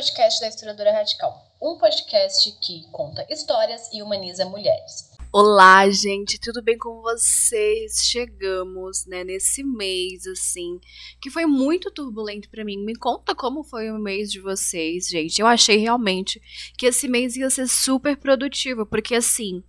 podcast da Historiadora Radical, um podcast que conta histórias e humaniza mulheres. Olá, gente, tudo bem com vocês? Chegamos, né, nesse mês assim, que foi muito turbulento para mim. Me conta como foi o mês de vocês, gente. Eu achei realmente que esse mês ia ser super produtivo, porque assim,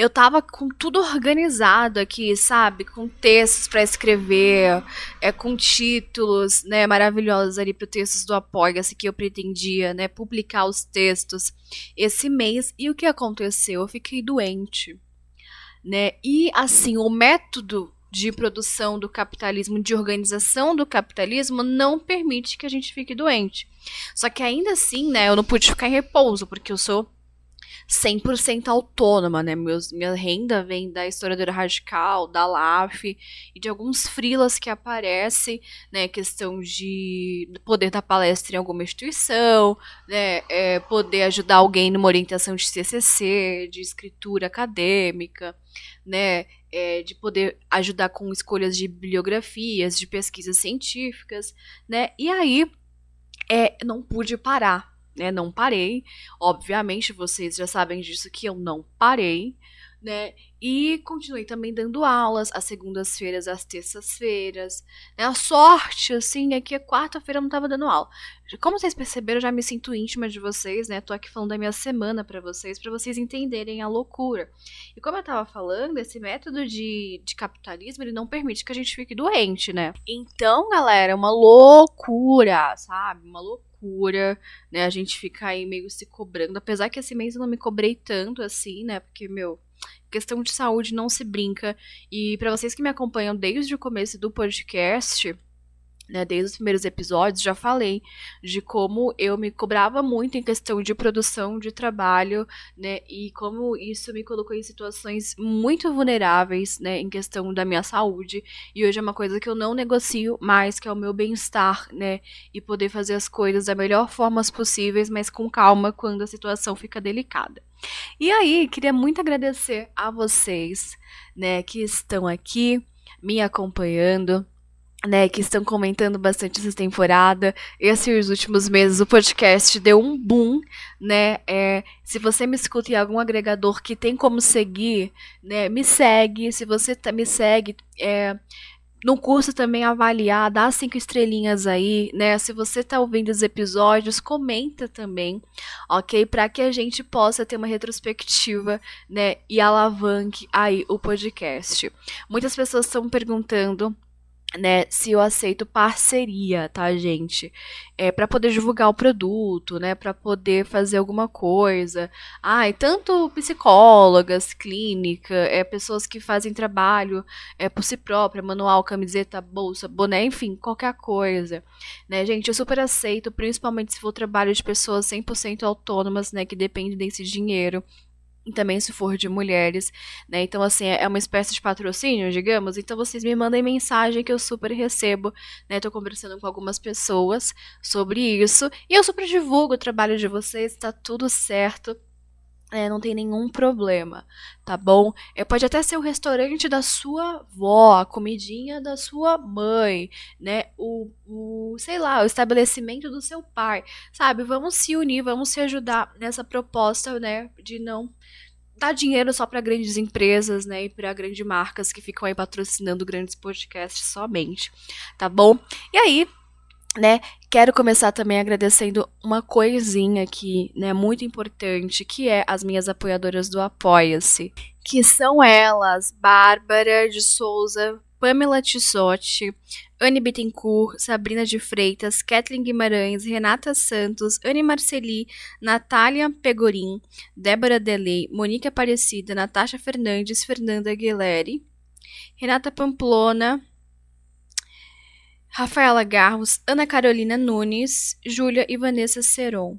eu tava com tudo organizado aqui, sabe? Com textos para escrever, é, com títulos, né, maravilhosos ali para textos do Apoia-se que eu pretendia, né, publicar os textos esse mês. E o que aconteceu? Eu fiquei doente, né? E assim, o método de produção do capitalismo, de organização do capitalismo, não permite que a gente fique doente. Só que ainda assim, né, eu não pude ficar em repouso, porque eu sou 100% autônoma, né? Meus, minha renda vem da historiadora radical, da LAF e de alguns frilas que aparecem, né? Questão de poder dar palestra em alguma instituição, né? É, poder ajudar alguém numa orientação de CCC, de escritura acadêmica, né? É, de poder ajudar com escolhas de bibliografias, de pesquisas científicas, né? E aí, é, não pude parar, né? Não parei. Obviamente, vocês já sabem disso que eu não parei, né? E continuei também dando aulas às segundas-feiras, às terças-feiras. Né? A sorte, assim, é que a quarta-feira eu não tava dando aula. Como vocês perceberam, eu já me sinto íntima de vocês, né? Tô aqui falando da minha semana para vocês, para vocês entenderem a loucura. E como eu tava falando, esse método de, de capitalismo, ele não permite que a gente fique doente, né? Então, galera, é uma loucura, sabe? Uma loucura loucura, né? A gente fica aí meio se cobrando. Apesar que esse mês eu não me cobrei tanto assim, né? Porque, meu, questão de saúde não se brinca. E para vocês que me acompanham desde o começo do podcast, né, desde os primeiros episódios, já falei de como eu me cobrava muito em questão de produção de trabalho, né, e como isso me colocou em situações muito vulneráveis, né, em questão da minha saúde, e hoje é uma coisa que eu não negocio mais, que é o meu bem-estar, né, e poder fazer as coisas da melhor forma possíveis, mas com calma quando a situação fica delicada. E aí, queria muito agradecer a vocês, né, que estão aqui me acompanhando, né, que estão comentando bastante essa temporada. Esses últimos meses o podcast deu um boom, né? É, se você me escuta em algum agregador que tem como seguir, né, me segue. Se você tá, me segue, é, no curso também avaliar, dá cinco estrelinhas aí, né? Se você tá ouvindo os episódios, comenta também, ok? Para que a gente possa ter uma retrospectiva, né? E alavanque aí o podcast. Muitas pessoas estão perguntando né, se eu aceito parceria, tá, gente? É para poder divulgar o produto, né, para poder fazer alguma coisa. Ah, tanto psicólogas, clínica, é pessoas que fazem trabalho é por si própria, manual, camiseta, bolsa, boné, enfim, qualquer coisa, né, gente? Eu super aceito, principalmente se for trabalho de pessoas 100% autônomas, né, que dependem desse dinheiro e também se for de mulheres, né? Então, assim, é uma espécie de patrocínio, digamos. Então, vocês me mandem mensagem que eu super recebo, né? Tô conversando com algumas pessoas sobre isso. E eu super divulgo o trabalho de vocês, tá tudo certo. É, não tem nenhum problema, tá bom? É, pode até ser o restaurante da sua avó, a comidinha da sua mãe, né? O, o, sei lá, o estabelecimento do seu pai, sabe? Vamos se unir, vamos se ajudar nessa proposta, né? De não dar dinheiro só para grandes empresas, né? E para grandes marcas que ficam aí patrocinando grandes podcasts somente, tá bom? E aí, né? Quero começar também agradecendo uma coisinha aqui, né, muito importante, que é as minhas apoiadoras do Apoia-se, que são elas, Bárbara de Souza, Pamela Tissotti, Anne Bittencourt, Sabrina de Freitas, Kathleen Guimarães, Renata Santos, Anne Marceli, Natália Pegorim, Débora Delei, Monique Aparecida, Natasha Fernandes, Fernanda Aguilera, Renata Pamplona, Rafaela Garros, Ana Carolina Nunes, Júlia e Vanessa Seron.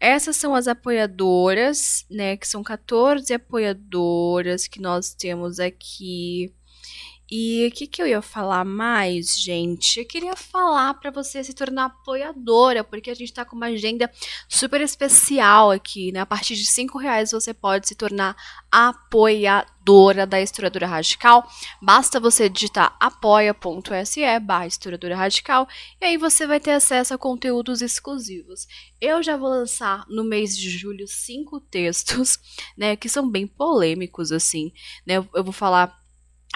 Essas são as apoiadoras, né? Que são 14 apoiadoras que nós temos aqui. E o que, que eu ia falar mais, gente? Eu queria falar para você se tornar apoiadora, porque a gente tá com uma agenda super especial aqui, né? A partir de cinco reais você pode se tornar apoiadora da Historiadora Radical. Basta você digitar apoia.se barra Historiadora Radical e aí você vai ter acesso a conteúdos exclusivos. Eu já vou lançar no mês de julho cinco textos, né, que são bem polêmicos, assim, né? Eu vou falar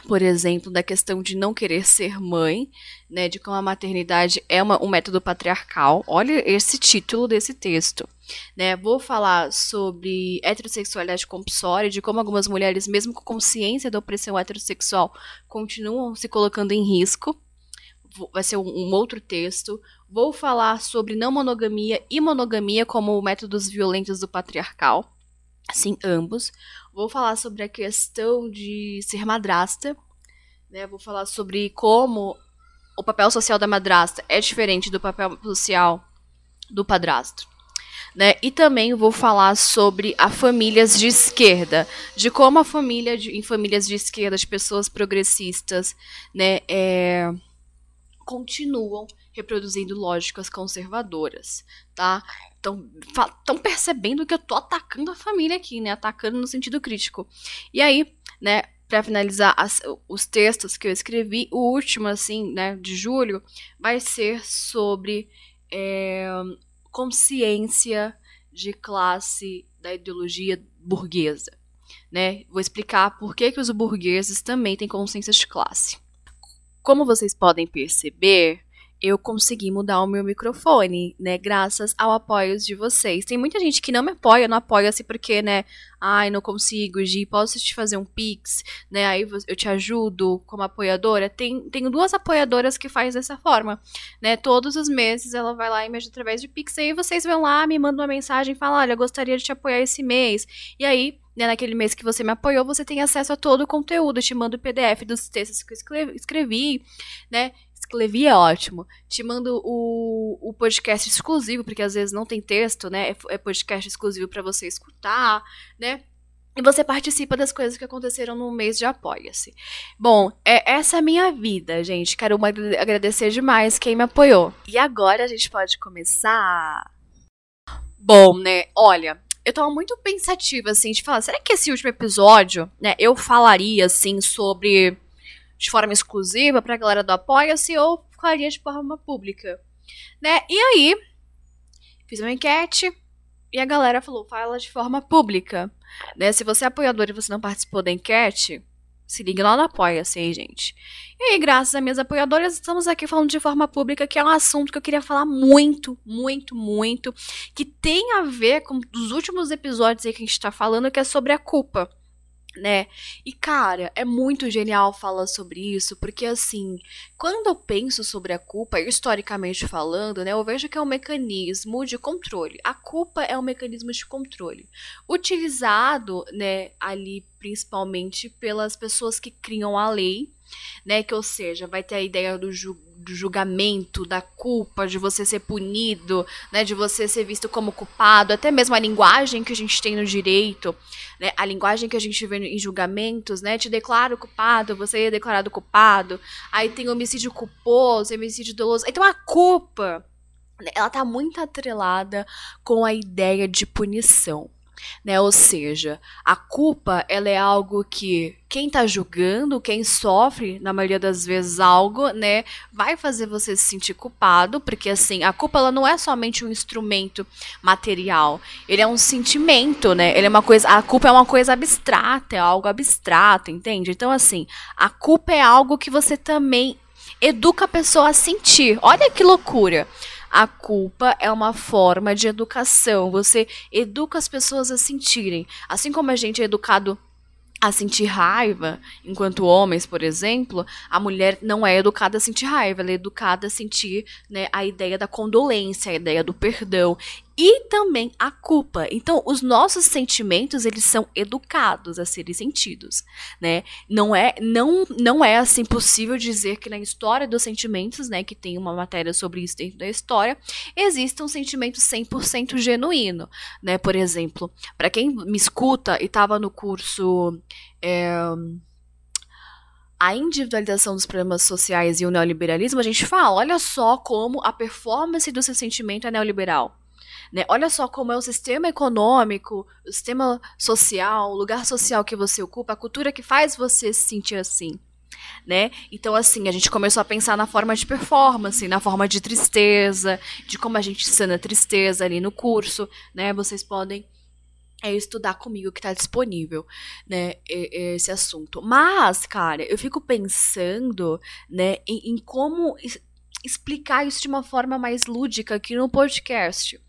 por exemplo, da questão de não querer ser mãe, né, de como a maternidade é uma, um método patriarcal. Olha esse título desse texto. Né? Vou falar sobre heterossexualidade compulsória, de como algumas mulheres, mesmo com consciência da opressão heterossexual, continuam se colocando em risco. Vai ser um, um outro texto. Vou falar sobre não monogamia e monogamia como métodos violentos do patriarcal. Sim, ambos. Vou falar sobre a questão de ser madrasta, né? Vou falar sobre como o papel social da madrasta é diferente do papel social do padrasto. Né? E também vou falar sobre a famílias de esquerda, de como a família de, em famílias de esquerda, de pessoas progressistas, né, é, continuam reproduzindo lógicas conservadoras, tá? Estão percebendo que eu tô atacando a família aqui, né? Atacando no sentido crítico. E aí, né, para finalizar as, os textos que eu escrevi, o último, assim, né, de julho, vai ser sobre é, consciência de classe da ideologia burguesa. Né? Vou explicar por que, que os burgueses também têm consciência de classe. Como vocês podem perceber, eu consegui mudar o meu microfone, né? Graças ao apoio de vocês. Tem muita gente que não me apoia, não apoia-se porque, né? Ai, não consigo, Gi, posso te fazer um pix, né? Aí eu te ajudo como apoiadora. Tem, tenho duas apoiadoras que faz dessa forma, né? Todos os meses ela vai lá e me ajuda através de pix. Aí vocês vão lá, me mandam uma mensagem falam, olha, gostaria de te apoiar esse mês. E aí né, naquele mês que você me apoiou, você tem acesso a todo o conteúdo. Eu te mando o PDF dos textos que eu escrevi, né? Escrevi é ótimo. Te mando o, o podcast exclusivo, porque às vezes não tem texto, né? É, é podcast exclusivo para você escutar, né? E você participa das coisas que aconteceram no mês de Apoia-se. Bom, é, essa é a minha vida, gente. Quero agradecer demais quem me apoiou. E agora a gente pode começar. Bom, né? Olha, eu tava muito pensativa, assim, de falar, será que esse último episódio, né, eu falaria, assim, sobre de forma exclusiva pra galera do Apoia-se ou faria de forma pública, né? E aí, fiz uma enquete e a galera falou, fala de forma pública, né? Se você é apoiador e você não participou da enquete, se liga lá no Apoia-se aí, gente. E aí, graças a minhas apoiadoras, estamos aqui falando de forma pública, que é um assunto que eu queria falar muito, muito, muito, que tem a ver com os últimos episódios aí que a gente tá falando, que é sobre a culpa né? E cara, é muito genial falar sobre isso, porque assim, quando eu penso sobre a culpa, historicamente falando, né, eu vejo que é um mecanismo de controle. A culpa é um mecanismo de controle, utilizado, né, ali principalmente pelas pessoas que criam a lei, né, que ou seja, vai ter a ideia do, ju do julgamento, da culpa, de você ser punido, né, de você ser visto como culpado, até mesmo a linguagem que a gente tem no direito, né, a linguagem que a gente vê em julgamentos, né, te declaro culpado, você é declarado culpado, aí tem homicídio culposo, homicídio doloso, então a culpa, né, ela tá muito atrelada com a ideia de punição né? Ou seja, a culpa ela é algo que quem está julgando, quem sofre, na maioria das vezes algo, né, vai fazer você se sentir culpado, porque assim, a culpa ela não é somente um instrumento material, ele é um sentimento, né? Ele é uma coisa, a culpa é uma coisa abstrata, é algo abstrato, entende? Então assim, a culpa é algo que você também educa a pessoa a sentir. Olha que loucura. A culpa é uma forma de educação. Você educa as pessoas a sentirem. Assim como a gente é educado a sentir raiva, enquanto homens, por exemplo, a mulher não é educada a sentir raiva, ela é educada a sentir né, a ideia da condolência, a ideia do perdão e também a culpa. Então, os nossos sentimentos, eles são educados a serem sentidos, né? Não é não não é assim possível dizer que na história dos sentimentos, né, que tem uma matéria sobre isso dentro da história, existe um sentimento 100% genuíno, né? Por exemplo, para quem me escuta e estava no curso é, a individualização dos problemas sociais e o neoliberalismo, a gente fala, olha só como a performance do seu sentimento é neoliberal. Né? Olha só como é o sistema econômico, o sistema social, o lugar social que você ocupa, a cultura que faz você se sentir assim. Né? Então, assim, a gente começou a pensar na forma de performance, na forma de tristeza, de como a gente sana tristeza ali no curso, né? Vocês podem é estudar comigo que está disponível, né, esse assunto. Mas, cara, eu fico pensando, né, em, em como explicar isso de uma forma mais lúdica aqui no podcast,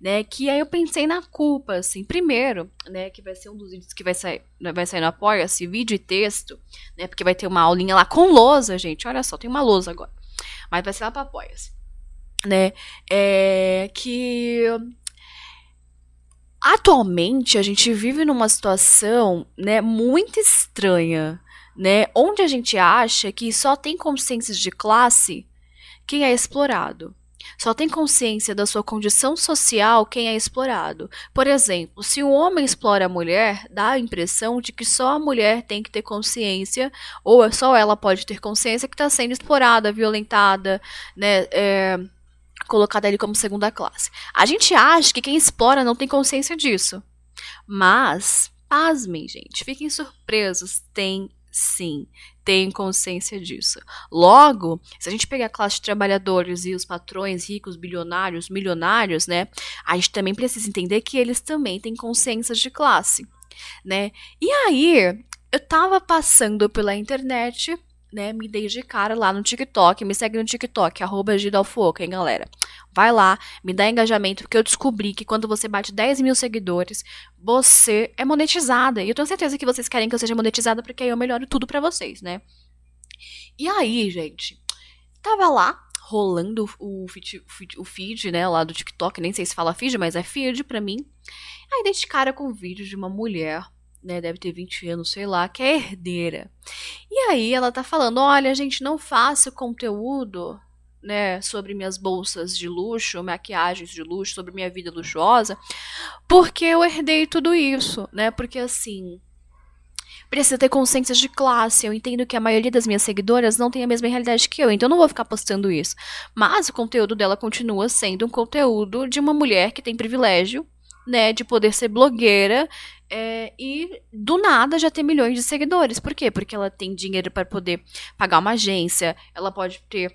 né? Que aí eu pensei na culpa, assim, primeiro, né? Que vai ser um dos vídeos que vai sair, né, vai sair no Apoia-se, vídeo e texto, né? Porque vai ter uma aulinha lá com lousa, gente. Olha só, tem uma lousa agora. Mas vai ser lá para Apoia-se, né? É que atualmente a gente vive numa situação, né, muito estranha, né, onde a gente acha que só tem consciências de classe quem é explorado. Só tem consciência da sua condição social quem é explorado. Por exemplo, se um homem explora a mulher, dá a impressão de que só a mulher tem que ter consciência, ou só ela pode ter consciência que está sendo explorada, violentada, né? É, colocada ali como segunda classe. A gente acha que quem explora não tem consciência disso. Mas, pasmem, gente, fiquem surpresos, tem sim, tem consciência disso. Logo, se a gente pegar a classe de trabalhadores e os patrões ricos, bilionários, milionários, né, a gente também precisa entender que eles também têm consciência de classe, né? E aí, eu tava passando pela internet né, me dei de cara lá no TikTok. Me segue no TikTok, arroba hein, galera? Vai lá, me dá engajamento, porque eu descobri que quando você bate 10 mil seguidores, você é monetizada. E eu tenho certeza que vocês querem que eu seja monetizada, porque aí eu melhoro tudo para vocês, né? E aí, gente, tava lá, rolando o feed, o feed, né, lá do TikTok, nem sei se fala feed, mas é feed pra mim. Aí dei de cara com um vídeo de uma mulher né, deve ter 20 anos, sei lá, que é herdeira. E aí ela tá falando: olha, gente, não faça conteúdo né, sobre minhas bolsas de luxo, maquiagens de luxo, sobre minha vida luxuosa, porque eu herdei tudo isso, né? Porque assim, precisa ter consciência de classe. Eu entendo que a maioria das minhas seguidoras não tem a mesma realidade que eu, então eu não vou ficar postando isso. Mas o conteúdo dela continua sendo um conteúdo de uma mulher que tem privilégio, né, de poder ser blogueira é, e do nada já ter milhões de seguidores. Por quê? Porque ela tem dinheiro para poder pagar uma agência, ela pode ter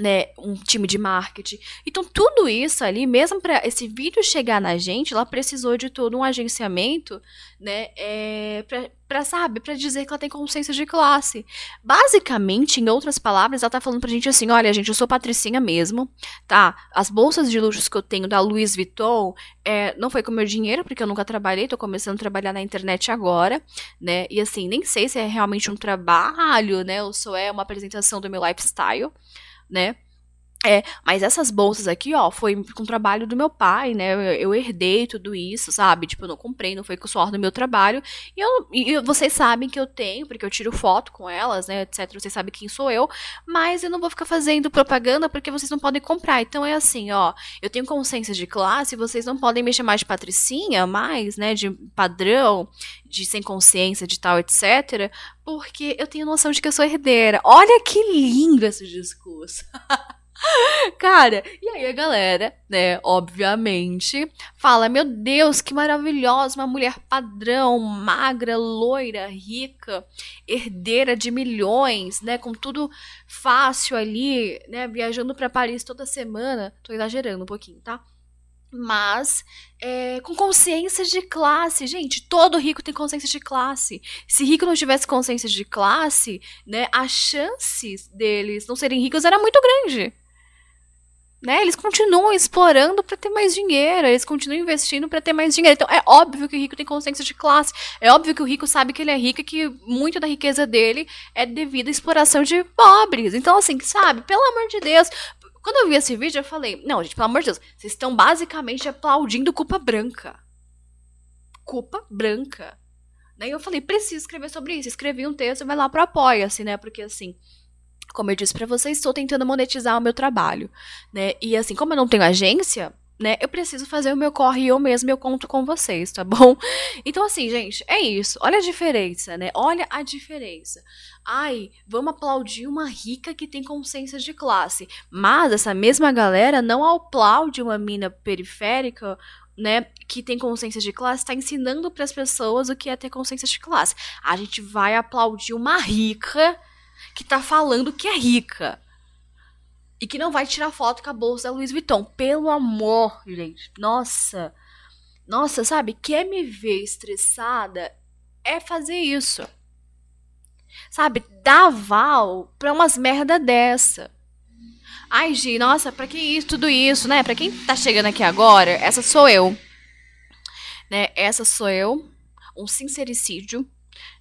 né, um time de marketing. Então, tudo isso ali, mesmo para esse vídeo chegar na gente, ela precisou de todo um agenciamento, né, é, para sabe, para dizer que ela tem consciência de classe. Basicamente, em outras palavras, ela tá falando pra gente assim: olha, gente, eu sou patricinha mesmo, tá? As bolsas de luxo que eu tenho da Louis Vuitton é, não foi com meu dinheiro, porque eu nunca trabalhei, tô começando a trabalhar na internet agora, né? E assim, nem sei se é realmente um trabalho, né, ou só é uma apresentação do meu lifestyle né? É, mas essas bolsas aqui, ó, foi com o trabalho do meu pai, né? Eu, eu, herdei tudo isso, sabe? Tipo, eu não comprei, não foi com o suor do meu trabalho. E, eu, e vocês sabem que eu tenho, porque eu tiro foto com elas, né, etc. Vocês sabem quem sou eu. Mas eu não vou ficar fazendo propaganda porque vocês não podem comprar. Então é assim, ó. Eu tenho consciência de classe, vocês não podem me chamar de patricinha mais, né? De padrão, de sem consciência, de tal, etc. Porque eu tenho noção de que eu sou herdeira. Olha que lindo esse discurso. Cara, e aí a galera, né, obviamente, fala: Meu Deus, que maravilhosa, uma mulher padrão, magra, loira, rica, herdeira de milhões, né, com tudo fácil ali, né, viajando para Paris toda semana. Tô exagerando um pouquinho, tá? mas é, com consciência de classe. Gente, todo rico tem consciência de classe. Se rico não tivesse consciência de classe, né, as chances deles não serem ricos era muito grande. Né? Eles continuam explorando para ter mais dinheiro, eles continuam investindo para ter mais dinheiro. Então é óbvio que o rico tem consciência de classe, é óbvio que o rico sabe que ele é rico e que muito da riqueza dele é devido à exploração de pobres. Então assim, sabe, pelo amor de Deus, quando eu vi esse vídeo eu falei, não, gente, pelo amor de Deus, vocês estão basicamente aplaudindo culpa branca. Culpa branca. Daí eu falei, preciso escrever sobre isso. Escrevi um texto e vai lá pro Apoia-se, né? Porque assim, como eu disse para vocês, estou tentando monetizar o meu trabalho, né? E assim, como eu não tenho agência, né? Eu preciso fazer o meu corre eu mesmo eu conto com vocês, tá bom? Então, assim, gente, é isso. Olha a diferença, né? Olha a diferença. Ai, vamos aplaudir uma rica que tem consciência de classe. Mas essa mesma galera não aplaude uma mina periférica né, que tem consciência de classe, está ensinando para as pessoas o que é ter consciência de classe. A gente vai aplaudir uma rica que tá falando que é rica. E que não vai tirar foto com a bolsa da Louis Vuitton. Pelo amor, gente. Nossa. Nossa, sabe? Quer me ver estressada é fazer isso. Sabe? Dar val pra umas merda dessa. Ai, Gi, nossa, pra que isso, tudo isso, né? Pra quem tá chegando aqui agora, essa sou eu. Né? Essa sou eu. Um sincericídio,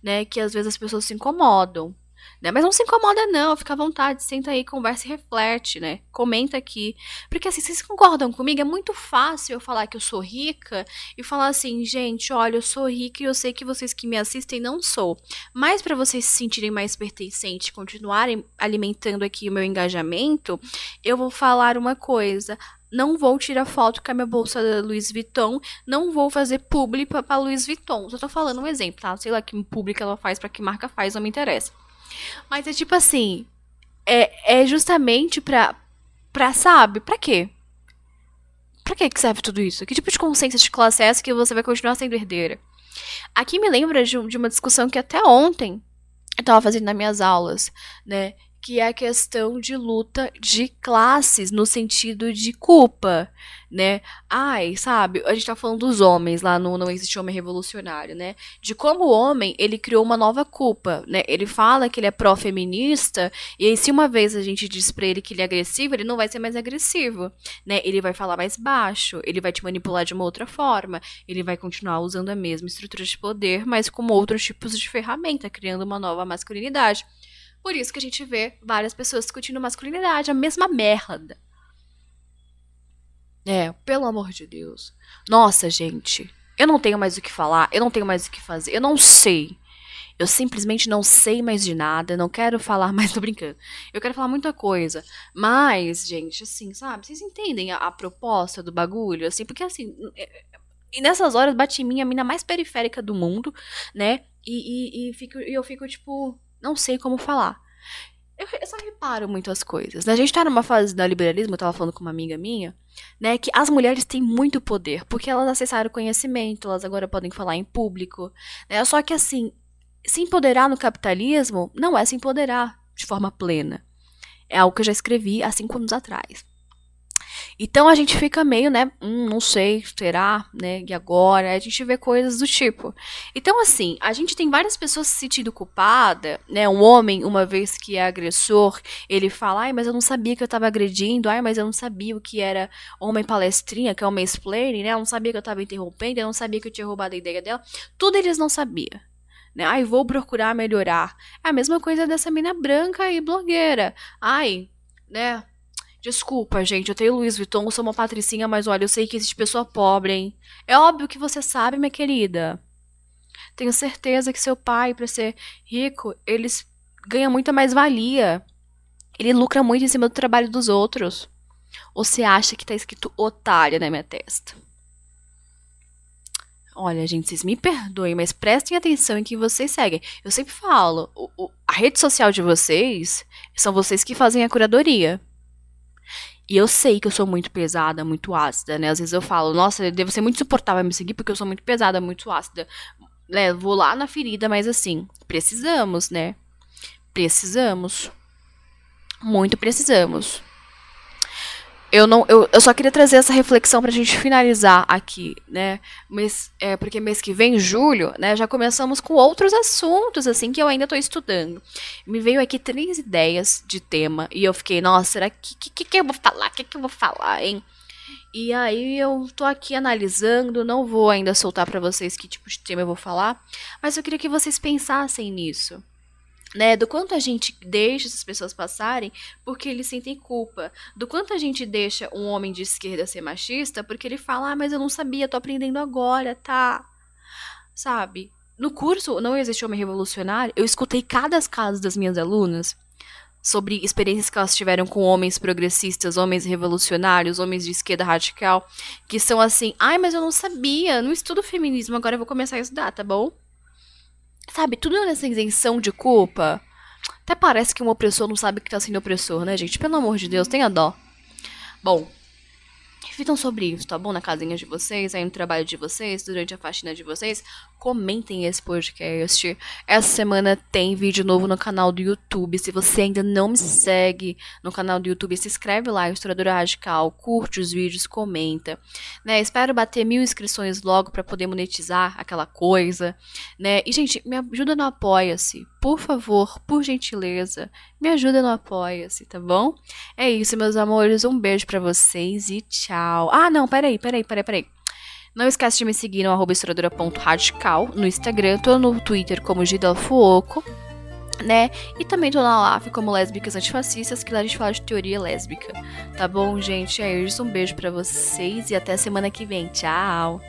né? Que às vezes as pessoas se incomodam. Né? Mas não se incomoda, não. Fica à vontade, senta aí, conversa e reflete, né? Comenta aqui. Porque assim, vocês concordam comigo? É muito fácil eu falar que eu sou rica e falar assim, gente, olha, eu sou rica e eu sei que vocês que me assistem não sou. Mas para vocês se sentirem mais pertencentes, continuarem alimentando aqui o meu engajamento, eu vou falar uma coisa não vou tirar foto com a minha bolsa da Louis Vuitton, não vou fazer publi para Louis Vuitton. Só tô falando um exemplo, tá? Sei lá que publi ela faz, para que marca faz, não me interessa. Mas é tipo assim, é, é justamente pra, pra, sabe, pra quê? Pra que serve tudo isso? Que tipo de consciência de classe é essa que você vai continuar sendo herdeira? Aqui me lembra de, de uma discussão que até ontem eu tava fazendo nas minhas aulas, né? Que é a questão de luta de classes no sentido de culpa, né? Ai, sabe, a gente tá falando dos homens lá no Não Existe Homem Revolucionário, né? De como o homem, ele criou uma nova culpa, né? Ele fala que ele é pró-feminista, e aí se uma vez a gente diz pra ele que ele é agressivo, ele não vai ser mais agressivo, né? Ele vai falar mais baixo, ele vai te manipular de uma outra forma, ele vai continuar usando a mesma estrutura de poder, mas com outros tipos de ferramenta, criando uma nova masculinidade. Por isso que a gente vê várias pessoas discutindo masculinidade, a mesma merda. É, pelo amor de Deus. Nossa, gente. Eu não tenho mais o que falar, eu não tenho mais o que fazer, eu não sei. Eu simplesmente não sei mais de nada, não quero falar mais, tô brincando. Eu quero falar muita coisa. Mas, gente, assim, sabe? Vocês entendem a, a proposta do bagulho? Assim, porque assim. É, é, e nessas horas bate em mim a mina mais periférica do mundo, né? E, e, e, fico, e eu fico, tipo, não sei como falar. Eu, eu só reparo muito as coisas. Né? A gente tá numa fase do liberalismo, eu tava falando com uma amiga minha, né, que as mulheres têm muito poder, porque elas acessaram conhecimento, elas agora podem falar em público. Né? Só que assim, se empoderar no capitalismo não é se empoderar de forma plena. É algo que eu já escrevi há cinco anos atrás. Então a gente fica meio, né? Hum, não sei, será, né? E agora? A gente vê coisas do tipo. Então, assim, a gente tem várias pessoas se sentindo culpada, né? Um homem, uma vez que é agressor, ele fala, ai, mas eu não sabia que eu tava agredindo, ai, mas eu não sabia o que era homem palestrinha, que é o mansplaining, né? Eu não sabia que eu tava interrompendo, eu não sabia que eu tinha roubado a ideia dela. Tudo eles não sabiam. Né? Ai, vou procurar melhorar. É a mesma coisa dessa mina branca e blogueira. Ai, né? Desculpa, gente, eu tenho Luiz Vuitton, sou uma patricinha, mas olha, eu sei que existe pessoa pobre, hein? É óbvio que você sabe, minha querida. Tenho certeza que seu pai, para ser rico, ele ganha muita mais valia. Ele lucra muito em cima do trabalho dos outros. Ou você acha que tá escrito otária na minha testa? Olha, gente, vocês me perdoem, mas prestem atenção em que vocês seguem. Eu sempre falo, o, o, a rede social de vocês são vocês que fazem a curadoria. E eu sei que eu sou muito pesada, muito ácida, né? Às vezes eu falo, nossa, eu devo ser muito suportável me seguir porque eu sou muito pesada, muito ácida. Né? Vou lá na ferida, mas assim, precisamos, né? Precisamos. Muito precisamos eu não eu, eu só queria trazer essa reflexão para a gente finalizar aqui, né? Mês, é, porque mês que vem, julho, né? Já começamos com outros assuntos assim que eu ainda estou estudando. Me veio aqui três ideias de tema e eu fiquei, nossa, será que que, que eu vou falar? Que, que eu vou falar, hein? E aí eu tô aqui analisando, não vou ainda soltar para vocês que tipo de tema eu vou falar, mas eu queria que vocês pensassem nisso né, do quanto a gente deixa essas pessoas passarem porque eles sentem culpa, do quanto a gente deixa um homem de esquerda ser machista porque ele fala, ah, mas eu não sabia, tô aprendendo agora, tá? Sabe? No curso Não Existe Homem Revolucionário, eu escutei cada caso das minhas alunas sobre experiências que elas tiveram com homens progressistas, homens revolucionários, homens de esquerda radical, que são assim, ai, mas eu não sabia, não estudo feminismo, agora eu vou começar a estudar, tá bom? Sabe, tudo nessa isenção de culpa. Até parece que um opressor não sabe que tá sendo opressor, né, gente? Pelo amor de Deus, tenha dó. Bom, reflitam sobre isso, tá bom? Na casinha de vocês, aí no trabalho de vocês, durante a faxina de vocês. Comentem esse podcast. Essa semana tem vídeo novo no canal do YouTube. Se você ainda não me segue no canal do YouTube, se inscreve lá, Historiadora Radical, curte os vídeos, comenta. Né? Espero bater mil inscrições logo para poder monetizar aquela coisa. Né? E, gente, me ajuda no Apoia-se. Por favor, por gentileza, me ajuda no Apoia-se, tá bom? É isso, meus amores. Um beijo para vocês e tchau. Ah, não, peraí, peraí, peraí, peraí. Não esquece de me seguir no arroba historiadora.radical no Instagram, tô no Twitter como Gida Fuoco, né? E também tô na LAF como Lésbicas Antifascistas, que lá a gente fala de teoria lésbica. Tá bom, gente? É isso, um beijo para vocês e até semana que vem. Tchau!